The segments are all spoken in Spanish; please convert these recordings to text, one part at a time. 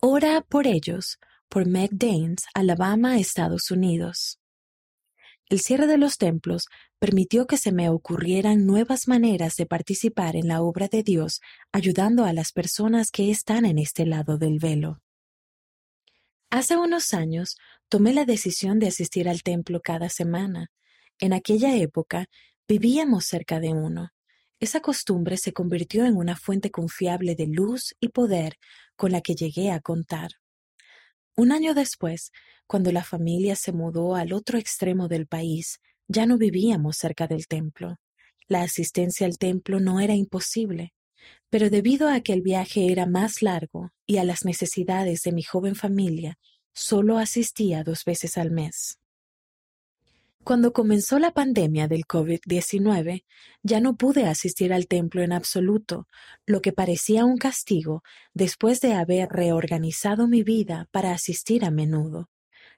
Ora por ellos, por Meg Danes, Alabama, Estados Unidos. El cierre de los templos permitió que se me ocurrieran nuevas maneras de participar en la obra de Dios, ayudando a las personas que están en este lado del velo. Hace unos años tomé la decisión de asistir al templo cada semana. En aquella época vivíamos cerca de uno. Esa costumbre se convirtió en una fuente confiable de luz y poder con la que llegué a contar. Un año después, cuando la familia se mudó al otro extremo del país, ya no vivíamos cerca del templo. La asistencia al templo no era imposible, pero debido a que el viaje era más largo y a las necesidades de mi joven familia, solo asistía dos veces al mes. Cuando comenzó la pandemia del COVID-19, ya no pude asistir al templo en absoluto, lo que parecía un castigo después de haber reorganizado mi vida para asistir a menudo.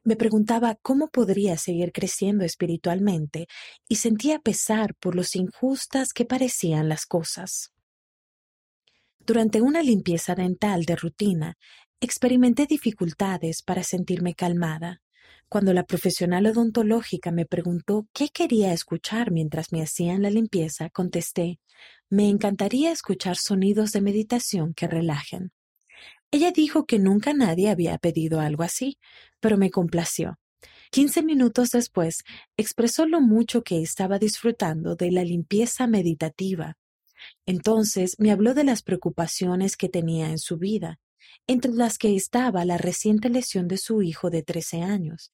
Me preguntaba cómo podría seguir creciendo espiritualmente y sentía pesar por lo injustas que parecían las cosas. Durante una limpieza dental de rutina, experimenté dificultades para sentirme calmada. Cuando la profesional odontológica me preguntó qué quería escuchar mientras me hacían la limpieza, contesté, me encantaría escuchar sonidos de meditación que relajen. Ella dijo que nunca nadie había pedido algo así, pero me complació. Quince minutos después, expresó lo mucho que estaba disfrutando de la limpieza meditativa. Entonces me habló de las preocupaciones que tenía en su vida, entre las que estaba la reciente lesión de su hijo de trece años.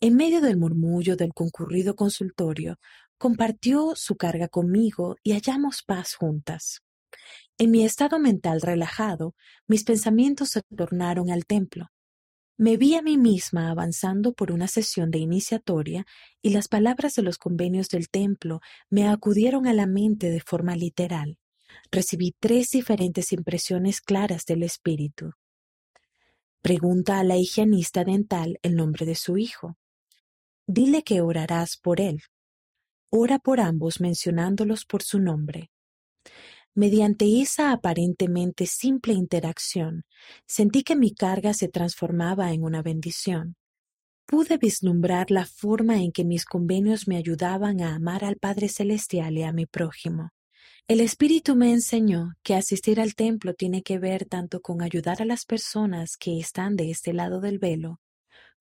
En medio del murmullo del concurrido consultorio, compartió su carga conmigo y hallamos paz juntas. En mi estado mental relajado, mis pensamientos se tornaron al templo. Me vi a mí misma avanzando por una sesión de iniciatoria y las palabras de los convenios del templo me acudieron a la mente de forma literal. Recibí tres diferentes impresiones claras del espíritu. Pregunta a la higienista dental el nombre de su hijo. Dile que orarás por él. Ora por ambos mencionándolos por su nombre. Mediante esa aparentemente simple interacción, sentí que mi carga se transformaba en una bendición. Pude vislumbrar la forma en que mis convenios me ayudaban a amar al Padre Celestial y a mi prójimo. El Espíritu me enseñó que asistir al templo tiene que ver tanto con ayudar a las personas que están de este lado del velo,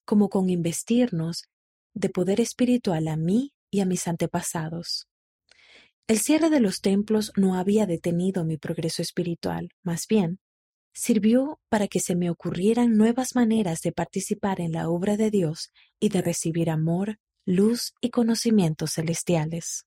como con investirnos de poder espiritual a mí y a mis antepasados. El cierre de los templos no había detenido mi progreso espiritual, más bien, sirvió para que se me ocurrieran nuevas maneras de participar en la obra de Dios y de recibir amor, luz y conocimientos celestiales.